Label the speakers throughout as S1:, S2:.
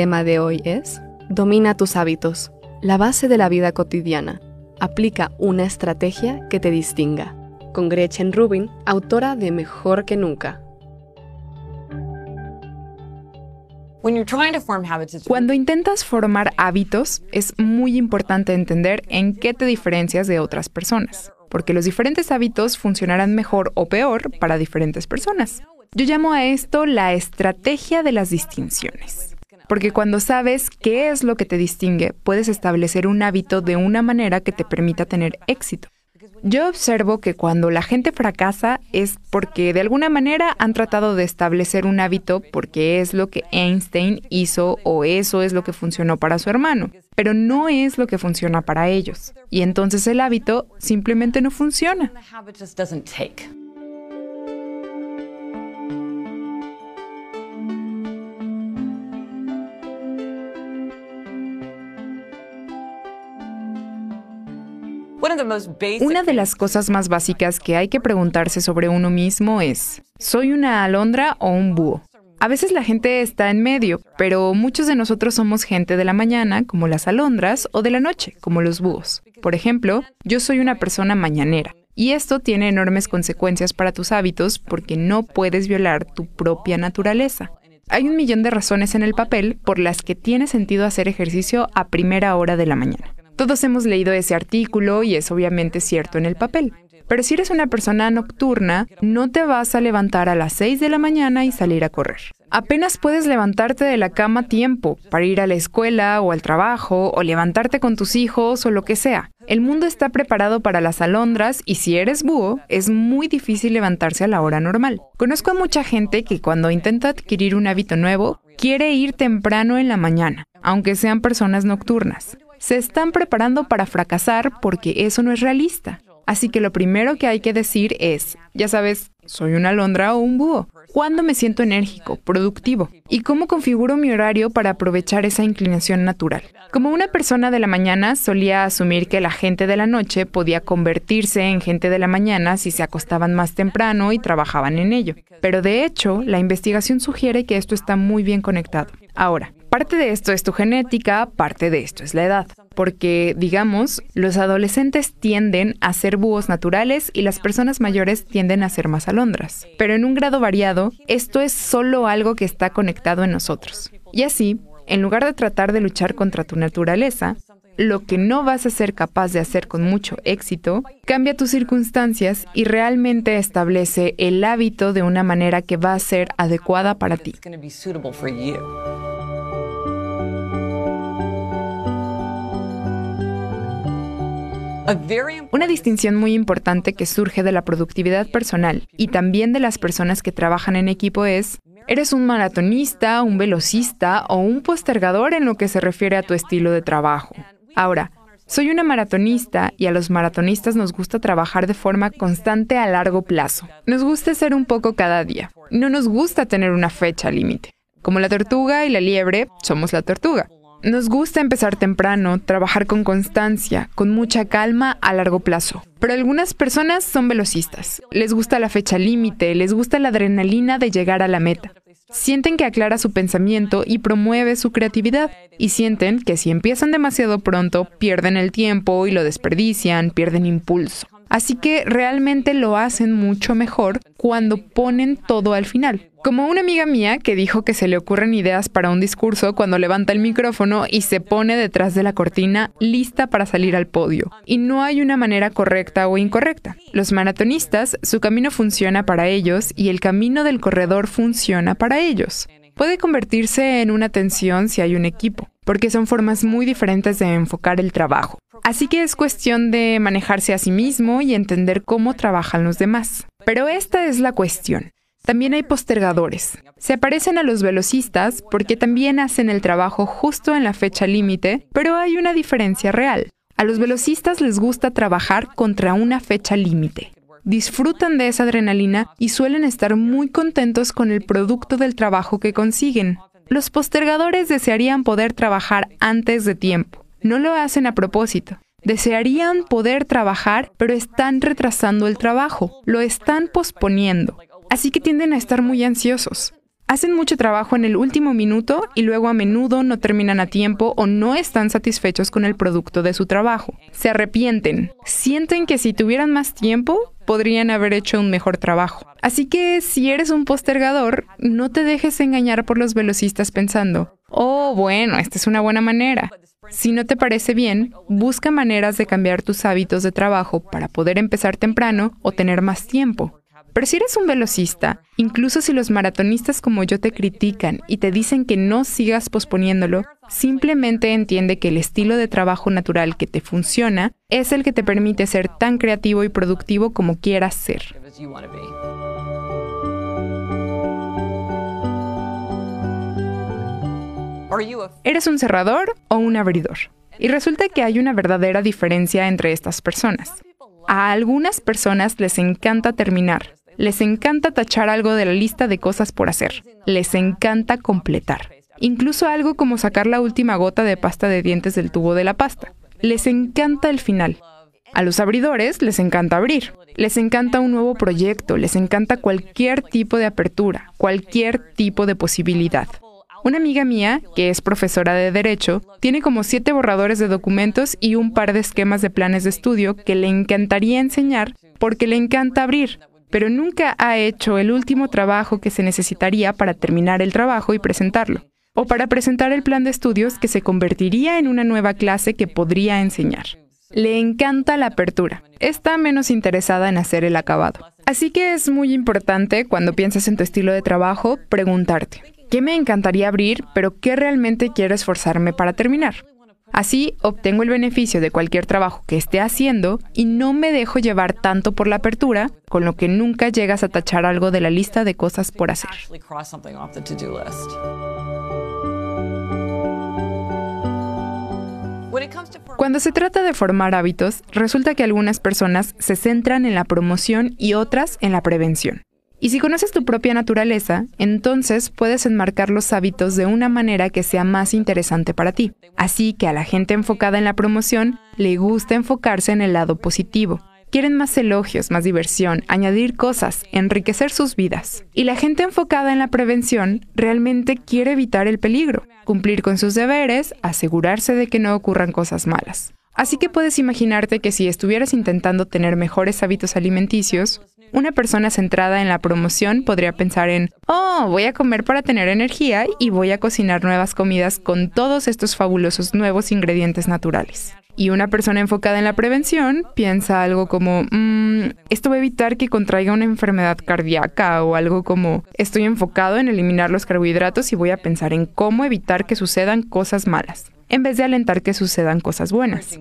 S1: tema de hoy es Domina tus hábitos, la base de la vida cotidiana. Aplica una estrategia que te distinga. Con Gretchen Rubin, autora de Mejor que Nunca.
S2: Cuando intentas formar hábitos, es muy importante entender en qué te diferencias de otras personas, porque los diferentes hábitos funcionarán mejor o peor para diferentes personas. Yo llamo a esto la estrategia de las distinciones. Porque cuando sabes qué es lo que te distingue, puedes establecer un hábito de una manera que te permita tener éxito. Yo observo que cuando la gente fracasa es porque de alguna manera han tratado de establecer un hábito porque es lo que Einstein hizo o eso es lo que funcionó para su hermano, pero no es lo que funciona para ellos. Y entonces el hábito simplemente no funciona. Una de las cosas más básicas que hay que preguntarse sobre uno mismo es, ¿soy una alondra o un búho? A veces la gente está en medio, pero muchos de nosotros somos gente de la mañana, como las alondras, o de la noche, como los búhos. Por ejemplo, yo soy una persona mañanera, y esto tiene enormes consecuencias para tus hábitos porque no puedes violar tu propia naturaleza. Hay un millón de razones en el papel por las que tiene sentido hacer ejercicio a primera hora de la mañana. Todos hemos leído ese artículo y es obviamente cierto en el papel. Pero si eres una persona nocturna, no te vas a levantar a las 6 de la mañana y salir a correr. Apenas puedes levantarte de la cama tiempo para ir a la escuela o al trabajo o levantarte con tus hijos o lo que sea. El mundo está preparado para las alondras y si eres búho, es muy difícil levantarse a la hora normal. Conozco a mucha gente que cuando intenta adquirir un hábito nuevo, quiere ir temprano en la mañana, aunque sean personas nocturnas se están preparando para fracasar porque eso no es realista. Así que lo primero que hay que decir es, ya sabes, soy una alondra o un búho. ¿Cuándo me siento enérgico, productivo? ¿Y cómo configuro mi horario para aprovechar esa inclinación natural? Como una persona de la mañana, solía asumir que la gente de la noche podía convertirse en gente de la mañana si se acostaban más temprano y trabajaban en ello. Pero de hecho, la investigación sugiere que esto está muy bien conectado. Ahora, Parte de esto es tu genética, parte de esto es la edad. Porque, digamos, los adolescentes tienden a ser búhos naturales y las personas mayores tienden a ser más alondras. Pero en un grado variado, esto es solo algo que está conectado en nosotros. Y así, en lugar de tratar de luchar contra tu naturaleza, lo que no vas a ser capaz de hacer con mucho éxito, cambia tus circunstancias y realmente establece el hábito de una manera que va a ser adecuada para ti. Una distinción muy importante que surge de la productividad personal y también de las personas que trabajan en equipo es, ¿eres un maratonista, un velocista o un postergador en lo que se refiere a tu estilo de trabajo? Ahora, soy una maratonista y a los maratonistas nos gusta trabajar de forma constante a largo plazo. Nos gusta ser un poco cada día. No nos gusta tener una fecha límite. Como la tortuga y la liebre, somos la tortuga. Nos gusta empezar temprano, trabajar con constancia, con mucha calma a largo plazo. Pero algunas personas son velocistas. Les gusta la fecha límite, les gusta la adrenalina de llegar a la meta. Sienten que aclara su pensamiento y promueve su creatividad. Y sienten que si empiezan demasiado pronto, pierden el tiempo y lo desperdician, pierden impulso. Así que realmente lo hacen mucho mejor cuando ponen todo al final. Como una amiga mía que dijo que se le ocurren ideas para un discurso cuando levanta el micrófono y se pone detrás de la cortina lista para salir al podio. Y no hay una manera correcta o incorrecta. Los maratonistas, su camino funciona para ellos y el camino del corredor funciona para ellos. Puede convertirse en una tensión si hay un equipo, porque son formas muy diferentes de enfocar el trabajo. Así que es cuestión de manejarse a sí mismo y entender cómo trabajan los demás. Pero esta es la cuestión. También hay postergadores. Se aparecen a los velocistas porque también hacen el trabajo justo en la fecha límite, pero hay una diferencia real. A los velocistas les gusta trabajar contra una fecha límite. Disfrutan de esa adrenalina y suelen estar muy contentos con el producto del trabajo que consiguen. Los postergadores desearían poder trabajar antes de tiempo. No lo hacen a propósito. Desearían poder trabajar, pero están retrasando el trabajo, lo están posponiendo así que tienden a estar muy ansiosos. Hacen mucho trabajo en el último minuto y luego a menudo no terminan a tiempo o no están satisfechos con el producto de su trabajo. Se arrepienten, sienten que si tuvieran más tiempo podrían haber hecho un mejor trabajo. Así que si eres un postergador, no te dejes engañar por los velocistas pensando, oh, bueno, esta es una buena manera. Si no te parece bien, busca maneras de cambiar tus hábitos de trabajo para poder empezar temprano o tener más tiempo. Pero si eres un velocista, incluso si los maratonistas como yo te critican y te dicen que no sigas posponiéndolo, simplemente entiende que el estilo de trabajo natural que te funciona es el que te permite ser tan creativo y productivo como quieras ser. ¿Eres un cerrador o un abridor? Y resulta que hay una verdadera diferencia entre estas personas. A algunas personas les encanta terminar, les encanta tachar algo de la lista de cosas por hacer. Les encanta completar. Incluso algo como sacar la última gota de pasta de dientes del tubo de la pasta. Les encanta el final. A los abridores les encanta abrir. Les encanta un nuevo proyecto, les encanta cualquier tipo de apertura, cualquier tipo de posibilidad. Una amiga mía, que es profesora de Derecho, tiene como siete borradores de documentos y un par de esquemas de planes de estudio que le encantaría enseñar porque le encanta abrir, pero nunca ha hecho el último trabajo que se necesitaría para terminar el trabajo y presentarlo, o para presentar el plan de estudios que se convertiría en una nueva clase que podría enseñar. Le encanta la apertura, está menos interesada en hacer el acabado. Así que es muy importante cuando piensas en tu estilo de trabajo preguntarte, ¿qué me encantaría abrir, pero qué realmente quiero esforzarme para terminar? Así obtengo el beneficio de cualquier trabajo que esté haciendo y no me dejo llevar tanto por la apertura, con lo que nunca llegas a tachar algo de la lista de cosas por hacer. Cuando se trata de formar hábitos, resulta que algunas personas se centran en la promoción y otras en la prevención. Y si conoces tu propia naturaleza, entonces puedes enmarcar los hábitos de una manera que sea más interesante para ti. Así que a la gente enfocada en la promoción le gusta enfocarse en el lado positivo. Quieren más elogios, más diversión, añadir cosas, enriquecer sus vidas. Y la gente enfocada en la prevención realmente quiere evitar el peligro, cumplir con sus deberes, asegurarse de que no ocurran cosas malas. Así que puedes imaginarte que si estuvieras intentando tener mejores hábitos alimenticios, una persona centrada en la promoción podría pensar en, oh, voy a comer para tener energía y voy a cocinar nuevas comidas con todos estos fabulosos nuevos ingredientes naturales. Y una persona enfocada en la prevención piensa algo como, mmm, esto va a evitar que contraiga una enfermedad cardíaca o algo como, estoy enfocado en eliminar los carbohidratos y voy a pensar en cómo evitar que sucedan cosas malas, en vez de alentar que sucedan cosas buenas.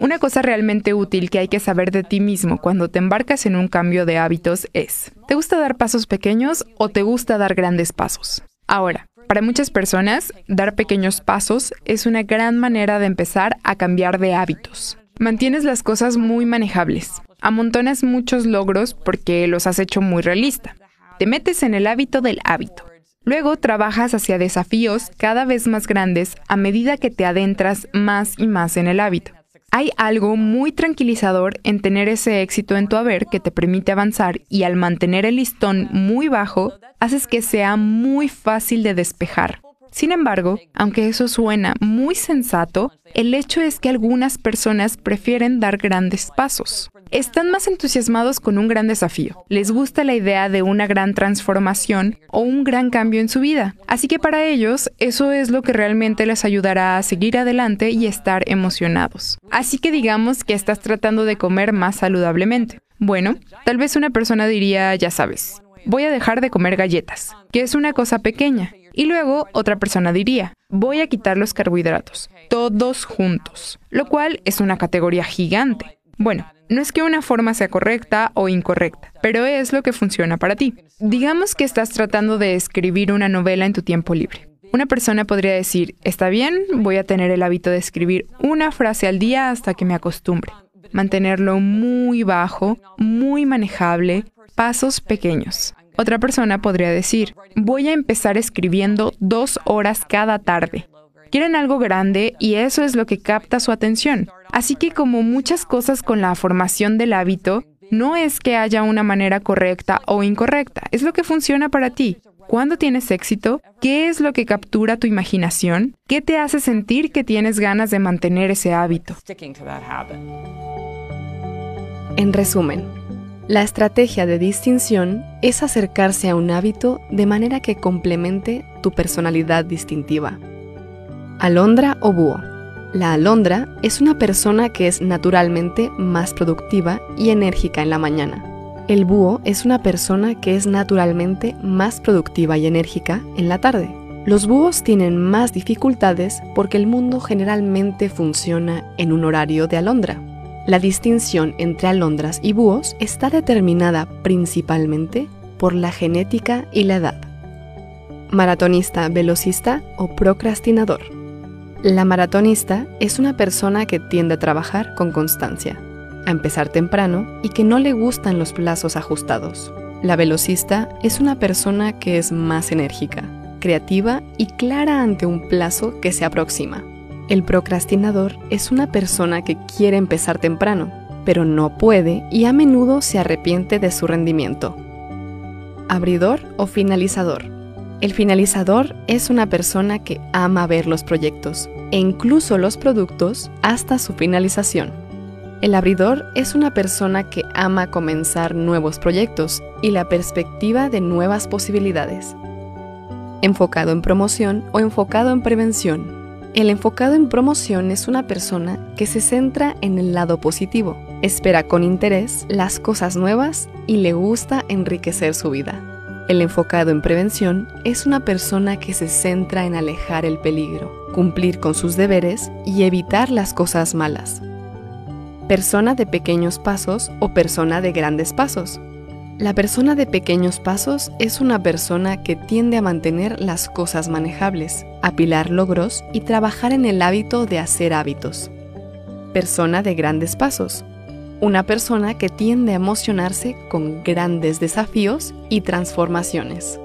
S2: Una cosa realmente útil que hay que saber de ti mismo cuando te embarcas en un cambio de hábitos es, ¿te gusta dar pasos pequeños o te gusta dar grandes pasos? Ahora, para muchas personas, dar pequeños pasos es una gran manera de empezar a cambiar de hábitos. Mantienes las cosas muy manejables, amontonas muchos logros porque los has hecho muy realista. Te metes en el hábito del hábito. Luego trabajas hacia desafíos cada vez más grandes a medida que te adentras más y más en el hábito. Hay algo muy tranquilizador en tener ese éxito en tu haber que te permite avanzar y al mantener el listón muy bajo, haces que sea muy fácil de despejar. Sin embargo, aunque eso suena muy sensato, el hecho es que algunas personas prefieren dar grandes pasos están más entusiasmados con un gran desafío. Les gusta la idea de una gran transformación o un gran cambio en su vida. Así que para ellos eso es lo que realmente les ayudará a seguir adelante y estar emocionados. Así que digamos que estás tratando de comer más saludablemente. Bueno, tal vez una persona diría, ya sabes, voy a dejar de comer galletas, que es una cosa pequeña. Y luego otra persona diría, voy a quitar los carbohidratos, todos juntos, lo cual es una categoría gigante. Bueno, no es que una forma sea correcta o incorrecta, pero es lo que funciona para ti. Digamos que estás tratando de escribir una novela en tu tiempo libre. Una persona podría decir, está bien, voy a tener el hábito de escribir una frase al día hasta que me acostumbre. Mantenerlo muy bajo, muy manejable, pasos pequeños. Otra persona podría decir, voy a empezar escribiendo dos horas cada tarde Quieren algo grande y eso es lo que capta su atención. Así que como muchas cosas con la formación del hábito, no es que haya una manera correcta o incorrecta, es lo que funciona para ti. ¿Cuándo tienes éxito? ¿Qué es lo que captura tu imaginación? ¿Qué te hace sentir que tienes ganas de mantener ese hábito?
S1: En resumen, la estrategia de distinción es acercarse a un hábito de manera que complemente tu personalidad distintiva. Alondra o búho. La alondra es una persona que es naturalmente más productiva y enérgica en la mañana. El búho es una persona que es naturalmente más productiva y enérgica en la tarde. Los búhos tienen más dificultades porque el mundo generalmente funciona en un horario de alondra. La distinción entre alondras y búhos está determinada principalmente por la genética y la edad. Maratonista, velocista o procrastinador. La maratonista es una persona que tiende a trabajar con constancia, a empezar temprano y que no le gustan los plazos ajustados. La velocista es una persona que es más enérgica, creativa y clara ante un plazo que se aproxima. El procrastinador es una persona que quiere empezar temprano, pero no puede y a menudo se arrepiente de su rendimiento. Abridor o finalizador. El finalizador es una persona que ama ver los proyectos e incluso los productos hasta su finalización. El abridor es una persona que ama comenzar nuevos proyectos y la perspectiva de nuevas posibilidades. Enfocado en promoción o enfocado en prevención el enfocado en promoción es una persona que se centra en el lado positivo, espera con interés las cosas nuevas y le gusta enriquecer su vida. El enfocado en prevención es una persona que se centra en alejar el peligro, cumplir con sus deberes y evitar las cosas malas. Persona de pequeños pasos o persona de grandes pasos. La persona de pequeños pasos es una persona que tiende a mantener las cosas manejables, apilar logros y trabajar en el hábito de hacer hábitos. Persona de grandes pasos. Una persona que tiende a emocionarse con grandes desafíos y transformaciones.